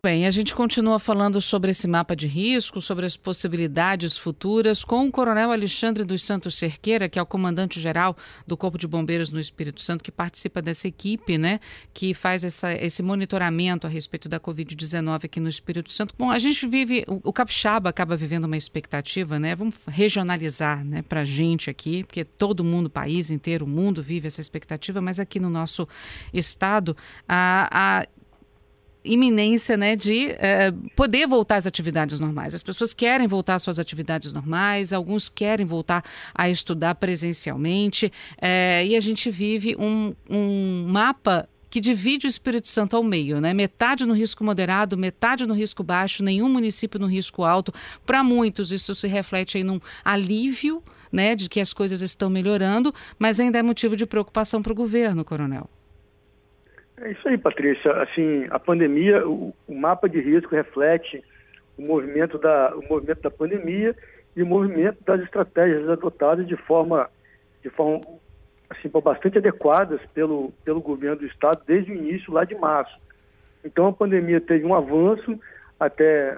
Bem, a gente continua falando sobre esse mapa de risco, sobre as possibilidades futuras, com o Coronel Alexandre dos Santos Cerqueira, que é o comandante-geral do Corpo de Bombeiros no Espírito Santo, que participa dessa equipe, né, que faz essa, esse monitoramento a respeito da Covid-19 aqui no Espírito Santo. Bom, a gente vive, o, o Capixaba acaba vivendo uma expectativa, né, vamos regionalizar, né, para a gente aqui, porque todo mundo, o país inteiro, o mundo vive essa expectativa, mas aqui no nosso estado, a, a iminência né, de é, poder voltar às atividades normais. As pessoas querem voltar às suas atividades normais, alguns querem voltar a estudar presencialmente, é, e a gente vive um, um mapa que divide o Espírito Santo ao meio, né? Metade no risco moderado, metade no risco baixo, nenhum município no risco alto. Para muitos, isso se reflete em um alívio, né, de que as coisas estão melhorando, mas ainda é motivo de preocupação para o governo, Coronel. É isso aí, Patrícia. Assim, a pandemia, o, o, mapa de risco reflete o movimento, da, o movimento da pandemia e o movimento das estratégias adotadas de forma, de forma assim, bastante adequadas pelo, pelo governo do Estado desde o início, lá de março. Então, a pandemia teve um avanço até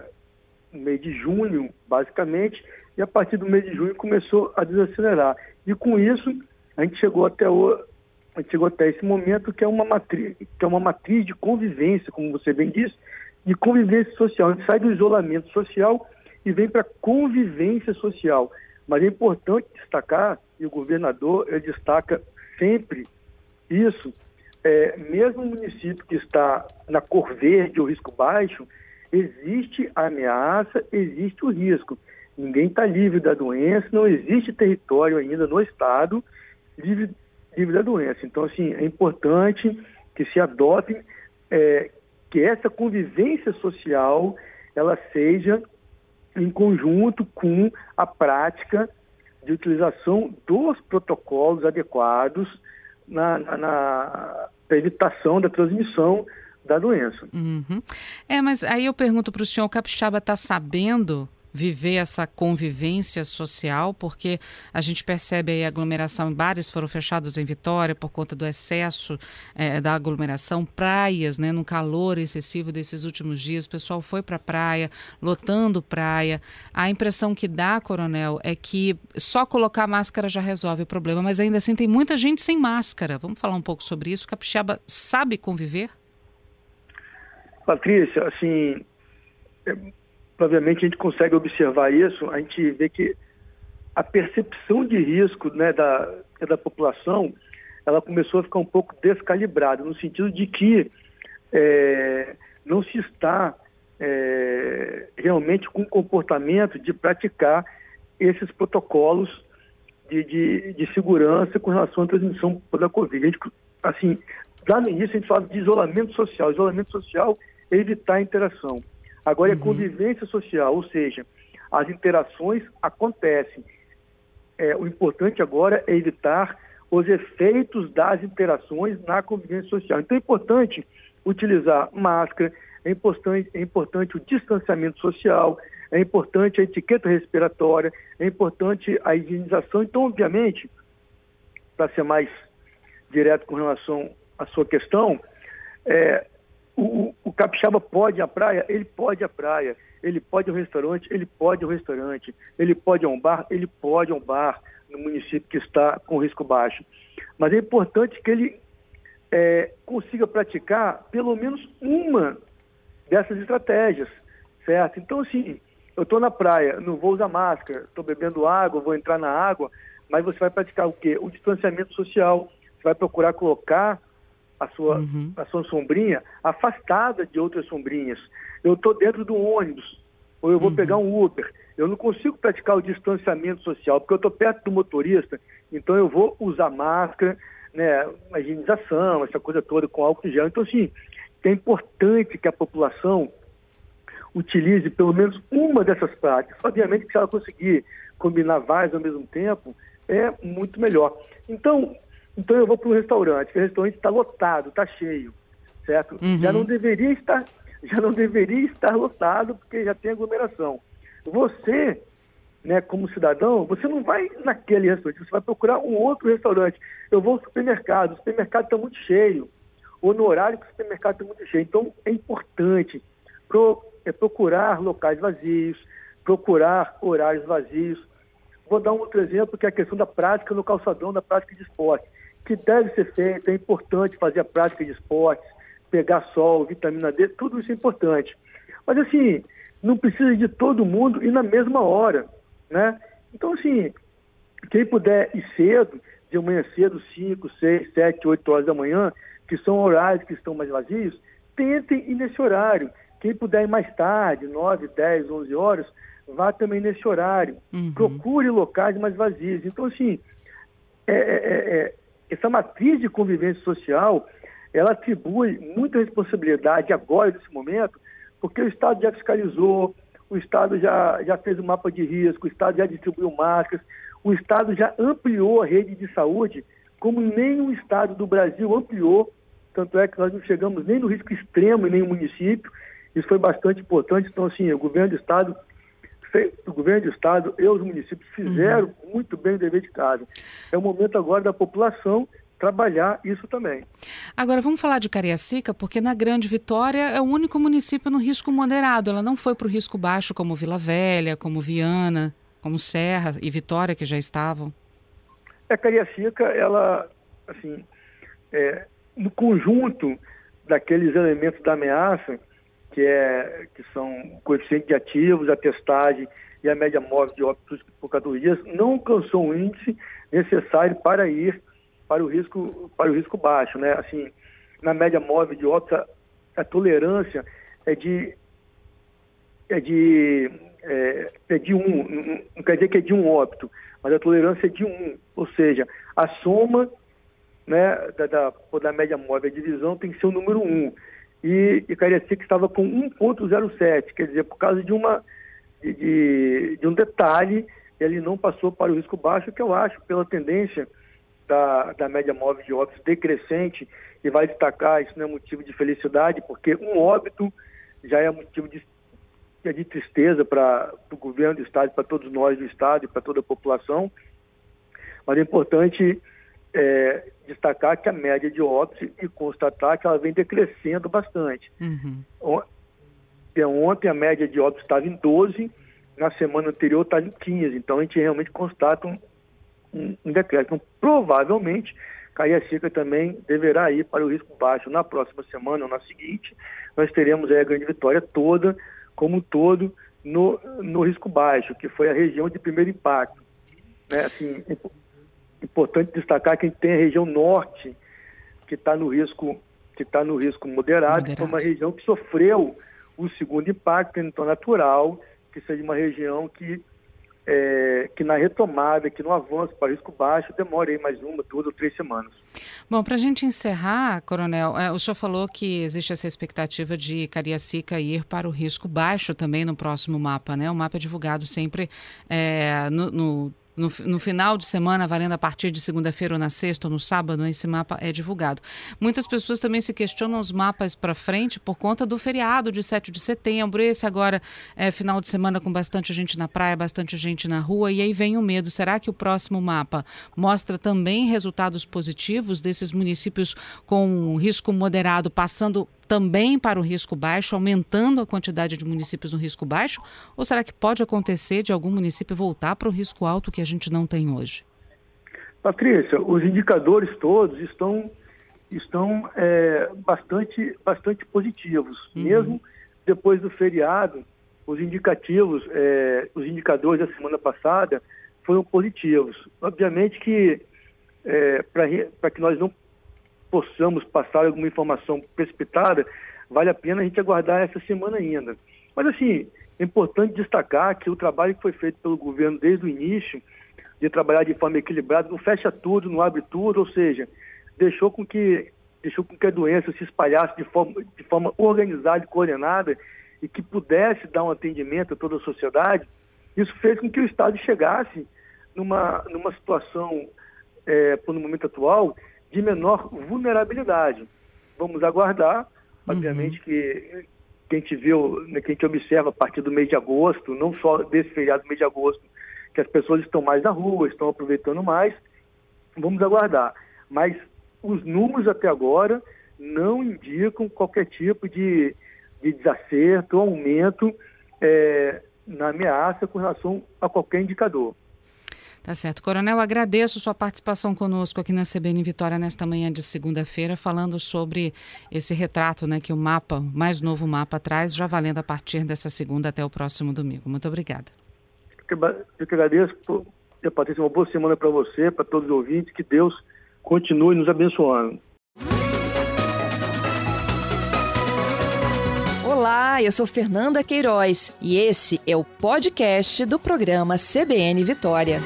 o mês de junho, basicamente, e a partir do mês de junho começou a desacelerar. E com isso, a gente chegou até o, chegou até esse momento que é uma matriz, que é uma matriz de convivência, como você bem disse, de convivência social. A gente sai do isolamento social e vem para convivência social. Mas é importante destacar, e o governador destaca sempre isso, é, mesmo o município que está na cor verde ou risco baixo, existe a ameaça, existe o risco. Ninguém está livre da doença, não existe território ainda no estado livre livre da doença. Então, assim, é importante que se adote é, que essa convivência social ela seja em conjunto com a prática de utilização dos protocolos adequados na, na, na evitação da transmissão da doença. Uhum. É, mas aí eu pergunto para o senhor, o Capixaba está sabendo viver essa convivência social, porque a gente percebe aí a aglomeração bares foram fechados em Vitória por conta do excesso é, da aglomeração, praias, né, no calor excessivo desses últimos dias, o pessoal foi para a praia, lotando praia. A impressão que dá, coronel, é que só colocar máscara já resolve o problema, mas ainda assim tem muita gente sem máscara. Vamos falar um pouco sobre isso. Capixaba sabe conviver? Patrícia, assim, obviamente a gente consegue observar isso, a gente vê que a percepção de risco né, da, da população ela começou a ficar um pouco descalibrada, no sentido de que é, não se está é, realmente com comportamento de praticar esses protocolos de, de, de, segurança com relação à transmissão da Covid. A gente, assim, lá no início a gente fala de isolamento social. Isolamento social é evitar a interação. Agora é uhum. é convivência social, ou seja, as interações acontecem. É, o importante agora é evitar os efeitos das interações na convivência social. Então é importante utilizar máscara, é importante, é importante o distanciamento social, é importante a etiqueta respiratória, é importante a higienização. Então, obviamente, para ser mais direto com relação à sua questão, é, o, o capixaba pode à praia? Ele pode à praia. Ele pode ao restaurante? Ele pode ao restaurante. Ele pode a um bar? Ele pode a um bar no município que está com risco baixo. Mas é importante que ele é, consiga praticar pelo menos uma dessas estratégias, certo? Então, assim, eu estou na praia, não vou usar máscara, estou bebendo água, vou entrar na água, mas você vai praticar o quê? O distanciamento social, você vai procurar colocar a sua, uhum. a sua sombrinha afastada de outras sombrinhas. Eu estou dentro do ônibus, ou eu vou uhum. pegar um Uber. Eu não consigo praticar o distanciamento social, porque eu estou perto do motorista, então eu vou usar máscara, né, a higienização, essa coisa toda com álcool em gel. Então, assim, é importante que a população utilize pelo menos uma dessas práticas. Obviamente que se ela conseguir combinar várias ao mesmo tempo, é muito melhor. Então, então eu vou para um restaurante, que o restaurante está lotado, está cheio, certo? Uhum. Já não deveria estar, já não deveria estar lotado porque já tem aglomeração. Você, né, como cidadão, você não vai naquele restaurante, você vai procurar um outro restaurante. Eu vou ao supermercado, o supermercado está muito cheio, ou no horário que o supermercado está muito cheio. Então, é importante pro, é procurar locais vazios, procurar horários vazios. Vou dar um outro exemplo, que é a questão da prática no calçadão, da prática de esporte, que deve ser feita, é importante fazer a prática de esportes, pegar sol, vitamina D, tudo isso é importante. Mas assim, não precisa de todo mundo e na mesma hora, né? Então assim, quem puder ir cedo, de manhã cedo, 5, 6, 7, 8 horas da manhã, que são horários que estão mais vazios, tentem ir nesse horário. Quem puder ir mais tarde, 9, 10, 11 horas, vá também nesse horário. Uhum. Procure locais mais vazios. Então, assim, é, é, é essa matriz de convivência social, ela atribui muita responsabilidade agora, nesse momento, porque o Estado já fiscalizou, o Estado já, já fez o um mapa de risco, o Estado já distribuiu máscaras, o Estado já ampliou a rede de saúde, como nenhum Estado do Brasil ampliou, tanto é que nós não chegamos nem no risco extremo em nenhum município, isso foi bastante importante, então assim, o governo do Estado o governo do estado e os municípios fizeram uhum. muito bem o dever de casa. É o momento agora da população trabalhar isso também. Agora vamos falar de Cariacica, porque na Grande Vitória é o único município no risco moderado. Ela não foi para o risco baixo como Vila Velha, como Viana, como Serra e Vitória que já estavam. É Cariacica, ela assim, é, no conjunto daqueles elementos da ameaça, que, é, que são o coeficiente de ativos, a testagem e a média móvel de óbitos por 14 dias, não alcançou o índice necessário para ir para o risco, para o risco baixo. Né? Assim, na média móvel de óbitos, a, a tolerância é de, é de, é, é de um, não quer dizer que é de um óbito, mas a tolerância é de um, ou seja, a soma né, da, da, da média móvel, a divisão tem que ser o número um e, e Cariacica estava com 1,07, quer dizer, por causa de, uma, de, de, um detalhe, ele não passou para o risco baixo, que eu acho, pela tendência da, da média móvel de óbitos decrescente, e vai destacar, isso não é motivo de felicidade, porque um óbito já é motivo de, de tristeza para o governo do Estado, para todos nós do Estado e para toda a população, mas é importante é, destacar que a média de óbitos e constatar que ela vem decrescendo bastante. Uhum. Ontem a média de óbitos estava em 12, na semana anterior estava em 15, então a gente realmente constata um, um, um decréscimo. Então, provavelmente, Cariacica também deverá ir para o risco baixo na próxima semana ou na seguinte. Nós teremos a grande vitória toda, como um todo, no, no risco baixo, que foi a região de primeiro impacto. Né? Assim, importante destacar que a gente tem a região norte, que está no risco que está no risco moderado, moderado, que é uma região que sofreu o segundo impacto, então natural que seja uma região que é, que na retomada, que no avanço para risco baixo, demore aí mais uma, duas ou três semanas. Bom, para a gente encerrar, Coronel, é, o senhor falou que existe essa expectativa de Cariacica ir para o risco baixo também no próximo mapa, né? O mapa é divulgado sempre é, no, no no, no, final de semana, valendo a partir de segunda-feira ou na sexta ou no sábado, esse mapa é divulgado. Muitas pessoas também se questionam os mapas para frente por conta do feriado de 7 de setembro. Esse agora é final de semana com bastante gente na praia, bastante gente na rua, e aí vem o medo. Será que o próximo mapa mostra também resultados positivos desses municípios com risco moderado passando também para o risco baixo, aumentando a quantidade de municípios no risco baixo? Ou será que pode acontecer de algum município voltar para o risco alto que a gente não tem hoje? Patrícia, os indicadores todos estão, estão é, bastante, bastante positivos. Uhum. Mesmo depois do feriado, os indicativos, é, os indicadores da semana passada foram positivos. Obviamente que é, para que nós não possamos passar alguma informação precipitada, vale a pena a gente aguardar essa semana ainda. Mas, assim, é importante destacar que o trabalho que foi feito pelo governo desde o início, de trabalhar de forma equilibrada, não fecha tudo, não abre tudo, ou seja, deixou com que, deixou com que a doença se espalhasse de forma, de forma organizada e coordenada e que pudesse dar um atendimento a toda a sociedade. Isso fez com que o Estado chegasse numa, numa situação, é, no momento atual, de menor vulnerabilidade. Vamos aguardar, obviamente uhum. que que a gente viu, né, que a gente observa a partir do mês de agosto, não só desse feriado do mês de agosto, que as pessoas estão mais na rua, estão aproveitando mais. Vamos aguardar. Mas os números até agora não indicam qualquer tipo de, de desacerto ou aumento é, na ameaça com relação a qualquer indicador. Tá certo. Coronel, agradeço sua participação conosco aqui na CBN Vitória nesta manhã de segunda-feira, falando sobre esse retrato né, que o mapa, o mais novo mapa, traz, já valendo a partir dessa segunda até o próximo domingo. Muito obrigada. Eu que agradeço, Patrícia, uma boa semana para você, para todos os ouvintes, que Deus continue nos abençoando. Olá, eu sou Fernanda Queiroz e esse é o podcast do programa CBN Vitória.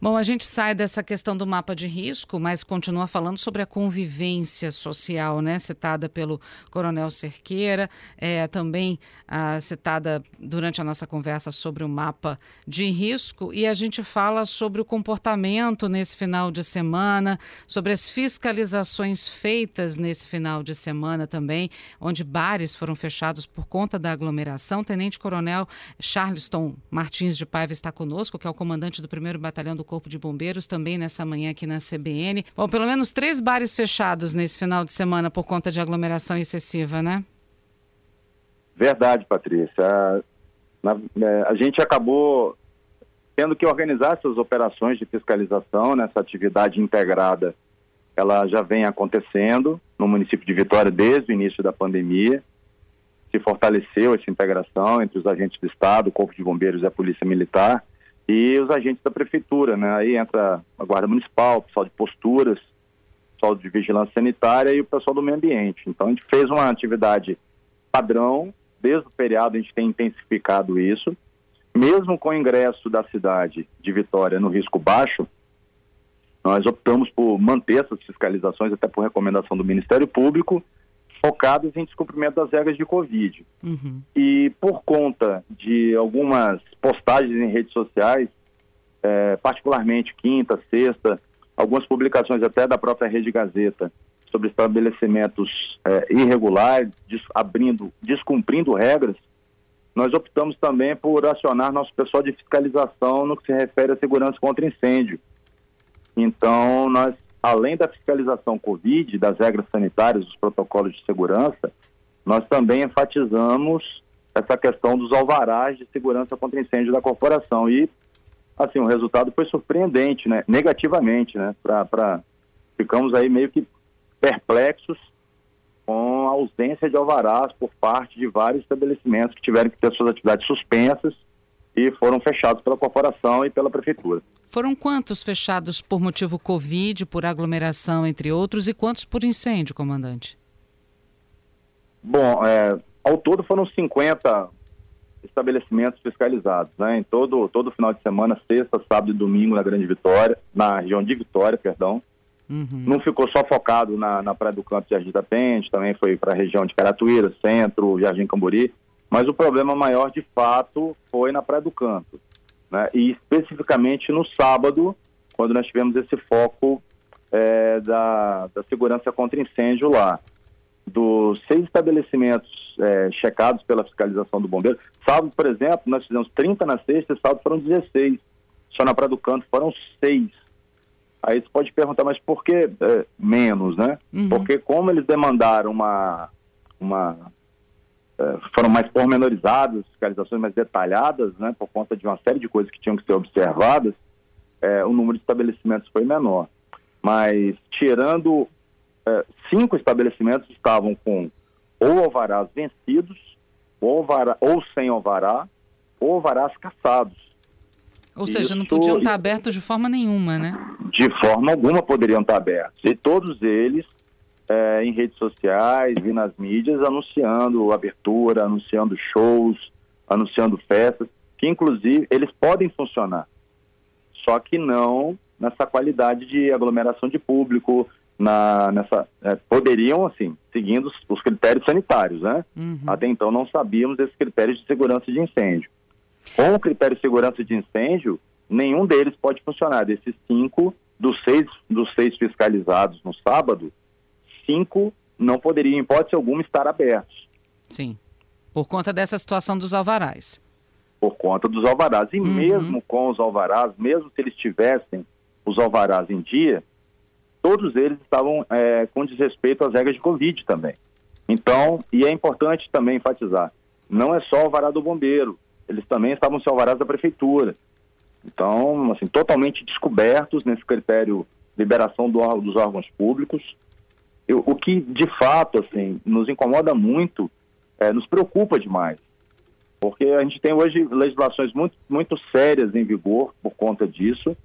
Bom, a gente sai dessa questão do mapa de risco, mas continua falando sobre a convivência social, né? Citada pelo Coronel Cerqueira, é, também ah, citada durante a nossa conversa sobre o mapa de risco, e a gente fala sobre o comportamento nesse final de semana, sobre as fiscalizações feitas nesse final de semana também, onde bares foram fechados por conta da aglomeração. Tenente Coronel Charleston Martins de Paiva está conosco, que é o comandante do primeiro batalhão do Corpo de Bombeiros também nessa manhã aqui na CBN. Bom, pelo menos três bares fechados nesse final de semana por conta de aglomeração excessiva, né? Verdade, Patrícia. Na, é, a gente acabou tendo que organizar essas operações de fiscalização nessa atividade integrada. Ela já vem acontecendo no município de Vitória desde o início da pandemia. Se fortaleceu essa integração entre os agentes do Estado, o Corpo de Bombeiros e a Polícia Militar e os agentes da prefeitura, né? Aí entra a guarda municipal, o pessoal de posturas, o pessoal de vigilância sanitária e o pessoal do meio ambiente. Então a gente fez uma atividade padrão, desde o feriado a gente tem intensificado isso. Mesmo com o ingresso da cidade de Vitória no risco baixo, nós optamos por manter essas fiscalizações, até por recomendação do Ministério Público, focados em descumprimento das regras de Covid. Uhum. E por conta de algumas postagens em redes sociais, é, particularmente quinta, sexta, algumas publicações até da própria Rede Gazeta sobre estabelecimentos é, irregulares, des, abrindo, descumprindo regras, nós optamos também por acionar nosso pessoal de fiscalização no que se refere à segurança contra incêndio. Então, nós além da fiscalização Covid, das regras sanitárias, dos protocolos de segurança, nós também enfatizamos essa questão dos alvarás de segurança contra incêndio da corporação. E, assim, o resultado foi surpreendente, né? Negativamente, né? Pra, pra... Ficamos aí meio que perplexos com a ausência de alvarás por parte de vários estabelecimentos que tiveram que ter suas atividades suspensas e foram fechados pela corporação e pela prefeitura. Foram quantos fechados por motivo Covid, por aglomeração, entre outros, e quantos por incêndio, comandante? Bom, é, ao todo foram 50 estabelecimentos fiscalizados, né? Em todo, todo final de semana, sexta, sábado e domingo na Grande Vitória, na região de Vitória, perdão. Uhum. Não ficou só focado na, na Praia do Canto de Jardim da Pente, também foi para a região de Caratuíra, Centro, Jardim Camburi. Mas o problema maior, de fato, foi na Praia do Canto né? e especificamente no sábado, quando nós tivemos esse foco é, da, da segurança contra incêndio lá. Dos seis estabelecimentos é, checados pela fiscalização do bombeiro, sábado, por exemplo, nós fizemos 30 na sexta e sábado foram 16. Só na Praia do Canto foram seis. Aí você pode perguntar, mas por que é, menos, né? Uhum. Porque como eles demandaram uma, uma foram mais pormenorizadas, fiscalizações mais detalhadas, né, por conta de uma série de coisas que tinham que ser observadas, é, o número de estabelecimentos foi menor. Mas, tirando é, cinco estabelecimentos estavam com ou alvarás vencidos, ou, alvará, ou sem alvará, ou alvarás caçados. Ou seja, não podiam estar abertos de forma nenhuma, né? De forma alguma poderiam estar abertos. E todos eles é, em redes sociais e nas mídias anunciando abertura, anunciando shows, anunciando festas, que inclusive eles podem funcionar, só que não nessa qualidade de aglomeração de público, na, nessa é, poderiam assim seguindo os, os critérios sanitários, né? Uhum. Até então não sabíamos desses critérios de segurança de incêndio. Com o critério de segurança de incêndio, nenhum deles pode funcionar. Desses cinco, dos seis, dos seis fiscalizados no sábado, cinco não poderiam, em hipótese alguma, estar abertos. Sim. Por conta dessa situação dos alvarás. Por conta dos alvarás. E uhum. mesmo com os alvarás, mesmo se eles tivessem os alvarás em dia, todos eles estavam é, com desrespeito às regras de Covid também. Então, e é importante também enfatizar, não é só o alvará do bombeiro, eles também estavam sem alvarás da prefeitura. Então, assim, totalmente descobertos nesse critério liberação do, dos órgãos públicos. Eu, o que, de fato, assim, nos incomoda muito, é, nos preocupa demais. Porque a gente tem hoje legislações muito, muito sérias em vigor por conta disso.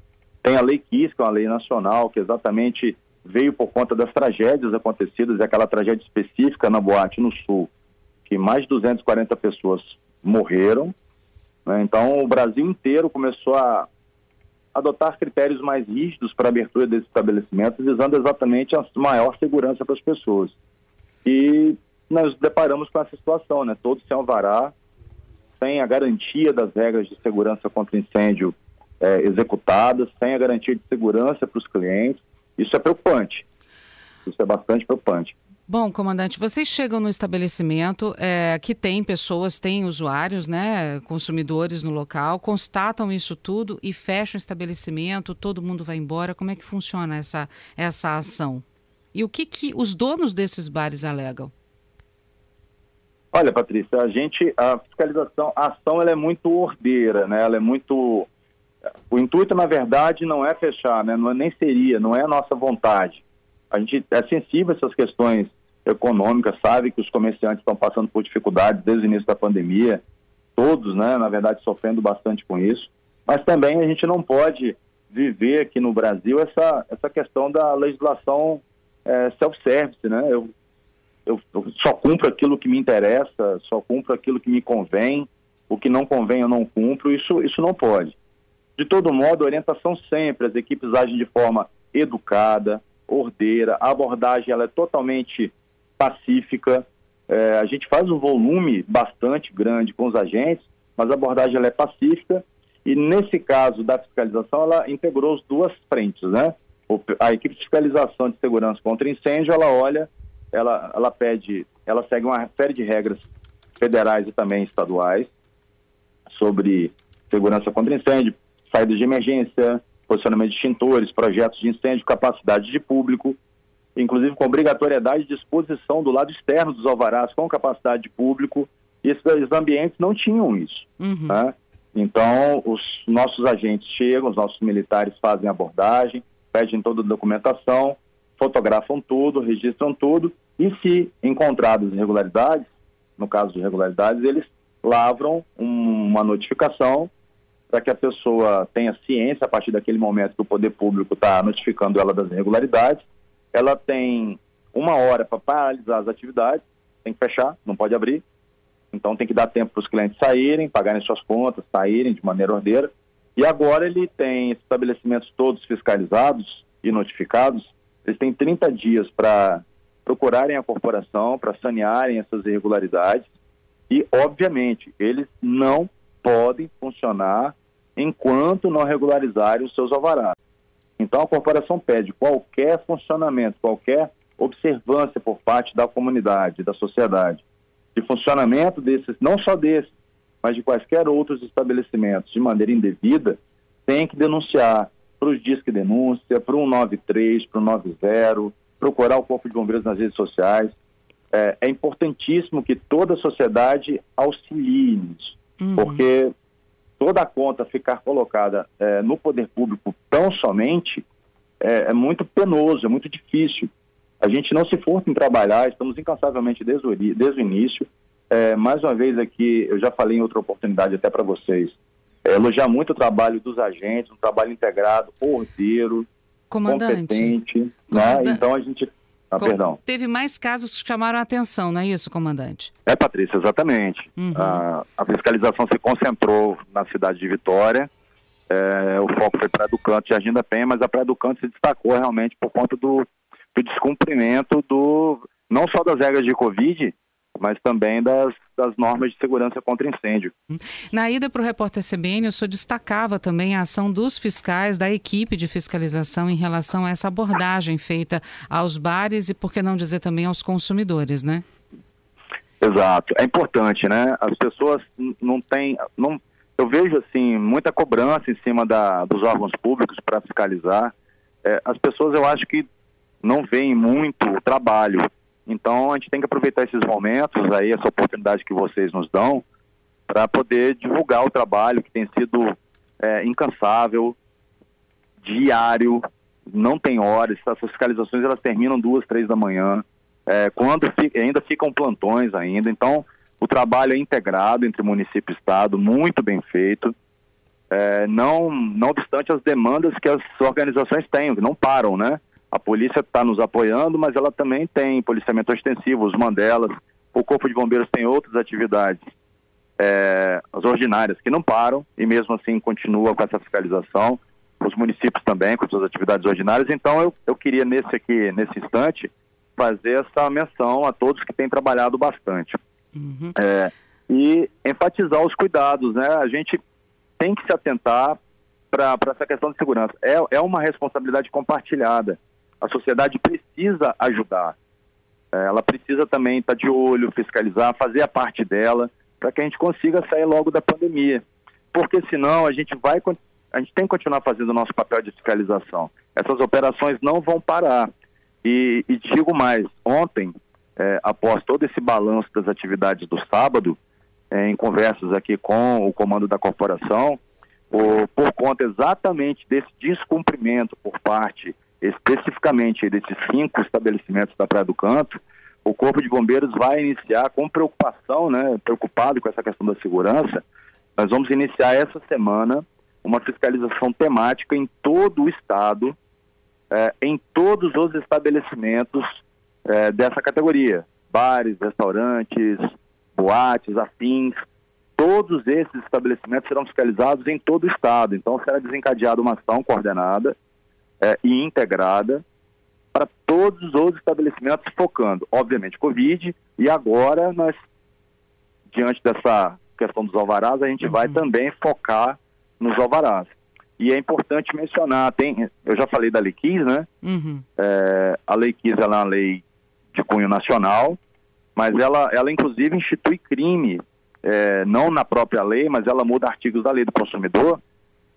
Tem a Lei KIS, que é uma lei nacional, que exatamente veio por conta das tragédias acontecidas, e aquela tragédia específica na Boate no Sul, que mais de 240 pessoas morreram. Né? Então, o Brasil inteiro começou a adotar critérios mais rígidos para a abertura desses estabelecimentos, visando exatamente a maior segurança para as pessoas. E nós deparamos com essa situação, né? Todos sem alvará, sem a garantia das regras de segurança contra incêndio é, executadas, sem a garantia de segurança para os clientes. Isso é preocupante. Isso é bastante preocupante. Bom, comandante, vocês chegam no estabelecimento é, que tem pessoas, tem usuários, né, consumidores no local, constatam isso tudo e fecham o estabelecimento, todo mundo vai embora. Como é que funciona essa, essa ação? E o que, que os donos desses bares alegam? Olha, Patrícia, a gente, a fiscalização, a ação ela é muito ordeira, né? Ela é muito. O intuito, na verdade, não é fechar, né? Não é, nem seria, não é a nossa vontade a gente é sensível a essas questões econômicas, sabe que os comerciantes estão passando por dificuldades desde o início da pandemia, todos, né, na verdade, sofrendo bastante com isso. Mas também a gente não pode viver aqui no Brasil essa, essa questão da legislação é, self-service, né? Eu, eu, eu, só cumpro aquilo que me interessa, só cumpro aquilo que me convém, o que não convém eu não cumpro, isso, isso não pode. De todo modo, orientação sempre, as equipes agem de forma educada, ordeira, a abordagem ela é totalmente pacífica. É, a gente faz um volume bastante grande com os agentes, mas a abordagem ela é pacífica e nesse caso da fiscalização ela integrou as duas frentes, né? A equipe de fiscalização de segurança contra incêndio ela olha, ela, ela pede, ela segue uma série de regras federais e também estaduais sobre segurança contra incêndio, saída de emergência, posicionamento de extintores, projetos de incêndio, capacidade de público, inclusive com obrigatoriedade de exposição do lado externo dos alvarás com capacidade de público. E esses ambientes não tinham isso. Uhum. Né? Então, os nossos agentes chegam, os nossos militares fazem abordagem, pedem toda a documentação, fotografam tudo, registram tudo, e se encontradas irregularidades, no caso de irregularidades, eles lavram um, uma notificação para que a pessoa tenha ciência a partir daquele momento que o poder público está notificando ela das irregularidades. Ela tem uma hora para paralisar as atividades, tem que fechar, não pode abrir. Então tem que dar tempo para os clientes saírem, pagarem suas contas, saírem de maneira ordeira. E agora ele tem estabelecimentos todos fiscalizados e notificados, eles têm 30 dias para procurarem a corporação, para sanearem essas irregularidades. E, obviamente, eles não podem funcionar enquanto não regularizarem os seus alvarás. Então, a corporação pede qualquer funcionamento, qualquer observância por parte da comunidade, da sociedade, de funcionamento desses, não só desses, mas de quaisquer outros estabelecimentos de maneira indevida, tem que denunciar para os Disque Denúncia, para o 193, para o 90, procurar o Corpo de Bombeiros nas redes sociais. É, é importantíssimo que toda a sociedade auxilie nisso, uhum. porque toda a conta ficar colocada é, no poder público tão somente é, é, muito penoso, é muito difícil. A gente não se força em trabalhar, estamos incansavelmente desde o, desde o início. É, mais uma vez aqui, eu já falei em outra oportunidade até para vocês, é, elogiar muito o trabalho dos agentes, um trabalho integrado, ordeiro, competente. Né? Então a gente ah, perdão. Teve mais casos que chamaram a atenção, não é isso, comandante? É, Patrícia, exatamente. Uhum. A, a, fiscalização se concentrou na cidade de Vitória. É, o foco foi para Educanto e Jardim da Penha, mas a Praia do Canto se destacou realmente por conta do, do descumprimento do não só das regras de Covid, mas também das, das normas de segurança contra incêndio. Na ida para o repórter CBN, o senhor destacava também a ação dos fiscais, da equipe de fiscalização em relação a essa abordagem feita aos bares e, por que não dizer também, aos consumidores, né? Exato. É importante, né? As pessoas não têm. Não, eu vejo, assim, muita cobrança em cima da, dos órgãos públicos para fiscalizar. É, as pessoas, eu acho que não veem muito o trabalho. Então, a gente tem que aproveitar esses momentos aí, essa oportunidade que vocês nos dão, para poder divulgar o trabalho que tem sido é, incansável, diário, não tem horas. Essas fiscalizações elas terminam duas, três da manhã. É, quando fica, ainda ficam plantões ainda. Então, o trabalho é integrado entre município e estado, muito bem feito. É, não, não obstante as demandas que as organizações têm, que não param, né? A polícia está nos apoiando, mas ela também tem policiamento extensivo, os Mandelas, o Corpo de Bombeiros tem outras atividades, é, as ordinárias, que não param, e mesmo assim continua com essa fiscalização, os municípios também com suas atividades ordinárias. Então eu, eu queria nesse aqui, nesse instante, fazer essa menção a todos que têm trabalhado bastante. Uhum. É, e enfatizar os cuidados, né? A gente tem que se atentar para essa questão de segurança. É, é uma responsabilidade compartilhada. A sociedade precisa ajudar. É, ela precisa também estar de olho, fiscalizar, fazer a parte dela, para que a gente consiga sair logo da pandemia. Porque senão a gente vai a gente tem que continuar fazendo o nosso papel de fiscalização. Essas operações não vão parar. E, e digo mais, ontem, é, após todo esse balanço das atividades do sábado, é, em conversas aqui com o comando da corporação, por, por conta exatamente desse descumprimento por parte, especificamente desses cinco estabelecimentos da Praia do Canto, o Corpo de Bombeiros vai iniciar com preocupação, né, preocupado com essa questão da segurança, nós vamos iniciar essa semana uma fiscalização temática em todo o estado, é, em todos os estabelecimentos é, dessa categoria, bares, restaurantes, boates, afins, todos esses estabelecimentos serão fiscalizados em todo o estado. Então será desencadeada uma ação coordenada é, e integrada para todos os estabelecimentos, focando, obviamente, Covid, e agora nós, diante dessa questão dos alvarás, a gente uhum. vai também focar nos alvarás. E é importante mencionar, tem, eu já falei da Lei 15, né? Uhum. É, a Lei 15 ela é uma lei de cunho nacional, mas ela, ela inclusive institui crime, é, não na própria lei, mas ela muda artigos da lei do consumidor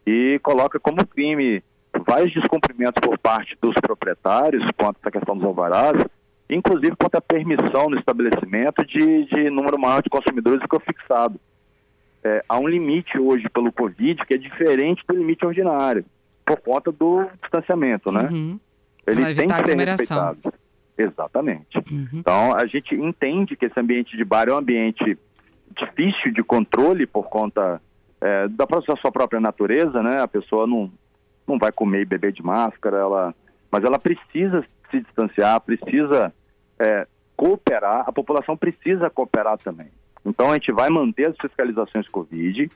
e coloca como crime vários descumprimentos por parte dos proprietários quanto à questão dos alvarás, inclusive quanto à permissão no estabelecimento de, de número maior de consumidores do que o fixado. É, há um limite hoje pelo Covid que é diferente do limite ordinário, por conta do distanciamento, né? Uhum. Ele tem que ser respeitado. Exatamente. Uhum. Então, a gente entende que esse ambiente de bar é um ambiente difícil de controle por conta é, da sua própria natureza, né? A pessoa não, não vai comer e beber de máscara, ela, mas ela precisa se distanciar, precisa é, cooperar, a população precisa cooperar também. Então, a gente vai manter as fiscalizações Covid,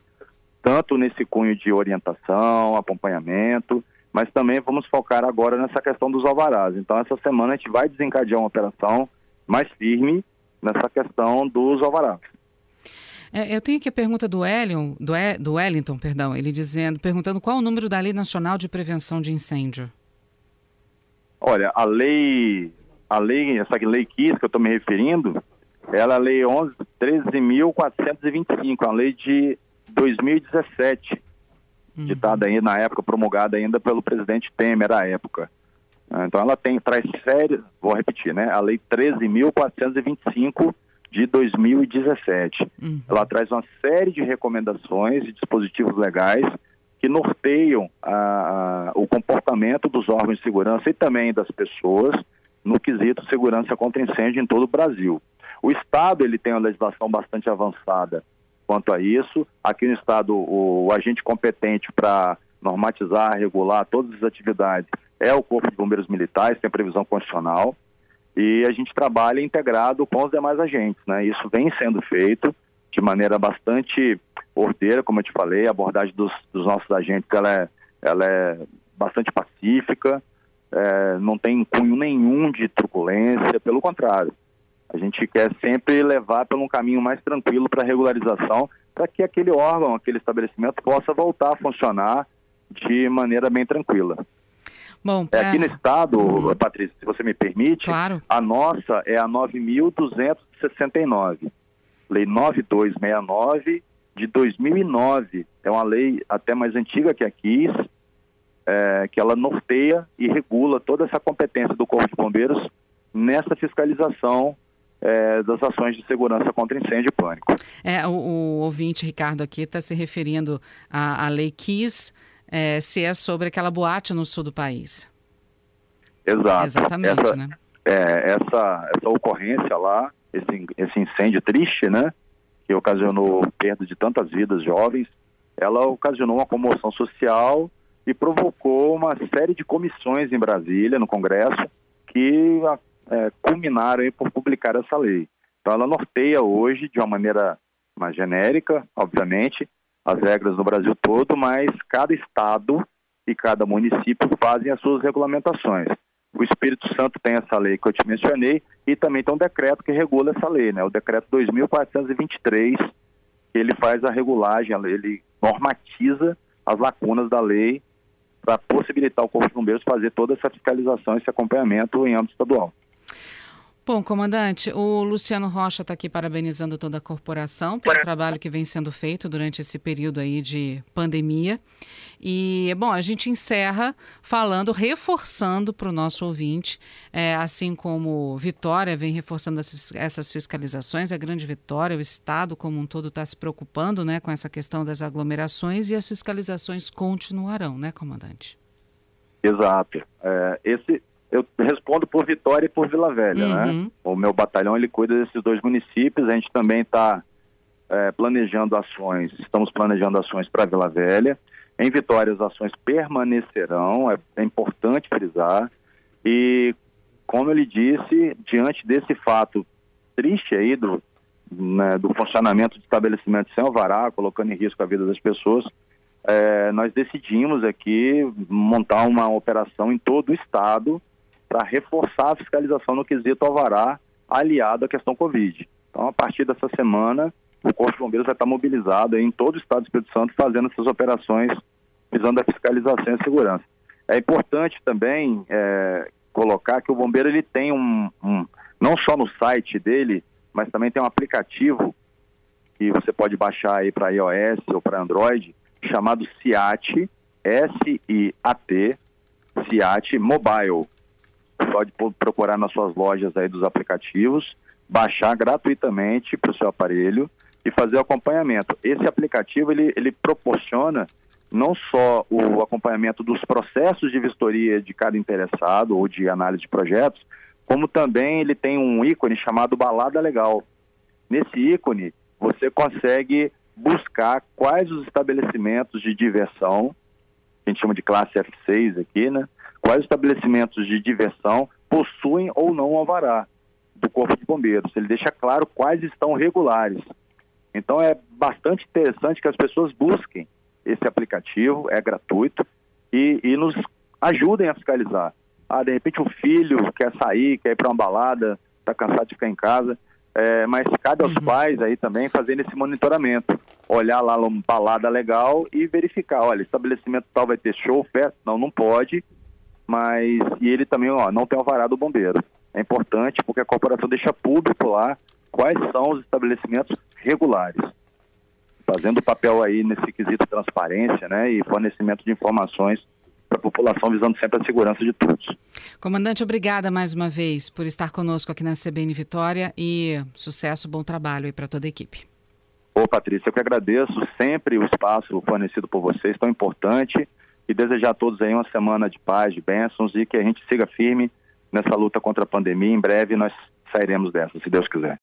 tanto nesse cunho de orientação, acompanhamento, mas também vamos focar agora nessa questão dos alvarás. Então, essa semana a gente vai desencadear uma operação mais firme nessa questão dos alvarás. É, eu tenho aqui a pergunta do, Elion, do, e, do Wellington, perdão, ele dizendo, perguntando qual o número da Lei Nacional de Prevenção de Incêndio. Olha, a lei, a lei, essa lei 15 que eu estou me referindo, ela é a lei 13.425, a lei de 2017 uhum. ditada aí na época, promulgada ainda pelo presidente Temer à época. Ah, então ela tem, traz série, vou repetir, né? A lei 13.425 de 2017. Uhum. Ela traz uma série de recomendações e dispositivos legais que norteiam a, a, o comportamento dos órgãos de segurança e também das pessoas no quesito segurança contra incêndio em todo o Brasil. O Estado ele tem uma legislação bastante avançada quanto a isso. Aqui no Estado, o, o agente competente para normatizar, regular todas as atividades é o Corpo de Bombeiros Militares, tem previsão constitucional, e a gente trabalha integrado com os demais agentes. Né? Isso vem sendo feito de maneira bastante ordeira, como eu te falei, a abordagem dos, dos nossos agentes ela é, ela é bastante pacífica, é, não tem cunho nenhum de truculência, pelo contrário. A gente quer sempre levar por um caminho mais tranquilo para regularização, para que aquele órgão, aquele estabelecimento possa voltar a funcionar de maneira bem tranquila. Bom, pra... é, aqui no estado, uhum. Patrícia, se você me permite, claro. a nossa é a 9.269, lei 9269 de 2009. É uma lei até mais antiga que a KIS, é, que ela norteia e regula toda essa competência do Corpo de Bombeiros nessa fiscalização é, das ações de segurança contra incêndio e pânico. É, o, o ouvinte, Ricardo, aqui está se referindo à, à lei KIS, é, se é sobre aquela boate no sul do país. Exato. Exatamente, essa, né? É, essa, essa ocorrência lá, esse, esse incêndio triste, né, que ocasionou perda de tantas vidas jovens, ela ocasionou uma comoção social e provocou uma série de comissões em Brasília, no Congresso, que é, culminaram aí por publicar essa lei. Então ela norteia hoje, de uma maneira mais genérica, obviamente, as regras no Brasil todo, mas cada estado e cada município fazem as suas regulamentações. O Espírito Santo tem essa lei que eu te mencionei e também tem um decreto que regula essa lei, né? O decreto 2423, que ele faz a regulagem, ele normatiza as lacunas da lei para possibilitar o Corpo de Bombeiros fazer toda essa fiscalização, esse acompanhamento em âmbito estadual. Bom, comandante, o Luciano Rocha está aqui parabenizando toda a corporação pelo trabalho que vem sendo feito durante esse período aí de pandemia. E, bom, a gente encerra falando, reforçando para o nosso ouvinte, é, assim como Vitória vem reforçando essas fiscalizações, a grande Vitória, o Estado como um todo está se preocupando né, com essa questão das aglomerações e as fiscalizações continuarão, né, comandante? Exato. É, esse, eu respondo por Vitória e por Vila Velha, né? uhum. né? O meu batalhão ele cuida desses dois municípios. A gente também está é, planejando ações. Estamos planejando ações para Vila Velha. Em Vitória as ações permanecerão. É, é importante frisar. E como ele disse, diante desse fato triste aí do, né, do funcionamento de estabelecimentos sem alvará, colocando em risco a vida das pessoas, é, nós decidimos aqui montar uma operação em todo o estado para reforçar a fiscalização no quesito alvará, aliado à questão Covid. Então, a partir dessa semana, o Corpo de Bombeiros vai estar mobilizado em todo o estado do Espírito Santo fazendo essas operações visando a fiscalização e a segurança. É importante também é, colocar que o bombeiro ele tem um, um, não só no site dele, mas também tem um aplicativo que você pode baixar aí para iOS ou para Android, chamado SIAT, S-I-A-T, SIAT Mobile pode procurar nas suas lojas aí dos aplicativos, baixar gratuitamente para o seu aparelho e fazer o acompanhamento. Esse aplicativo ele, ele proporciona não só o acompanhamento dos processos de vistoria de cada interessado ou de análise de projetos, como também ele tem um ícone chamado Balada Legal. Nesse ícone, você consegue buscar quais os estabelecimentos de diversão, a gente chama de classe F6 aqui, né? Quais estabelecimentos de diversão possuem ou não o alvará do Corpo de Bombeiros. Ele deixa claro quais estão regulares. Então é bastante interessante que as pessoas busquem esse aplicativo, é gratuito, e, e nos ajudem a fiscalizar. Ah, de repente o filho quer sair, quer ir para uma balada, está cansado de ficar em casa, é, mas cabe aos uhum. pais aí também fazendo esse monitoramento. Olhar lá uma balada legal e verificar, olha, estabelecimento tal vai ter show, festa, não, não pode, mas e ele também ó, não tem alvará do bombeiro. É importante porque a corporação deixa público lá quais são os estabelecimentos regulares, fazendo o papel aí nesse quesito transparência, né, e fornecimento de informações para a população, visando sempre a segurança de todos. Comandante, obrigada mais uma vez por estar conosco aqui na CBN Vitória e sucesso, bom trabalho aí para toda a equipe. Ô, Patrícia, eu que agradeço sempre o espaço fornecido por vocês, tão importante e desejar a todos aí uma semana de paz, de bênçãos e que a gente siga firme nessa luta contra a pandemia. Em breve nós sairemos dessa, se Deus quiser.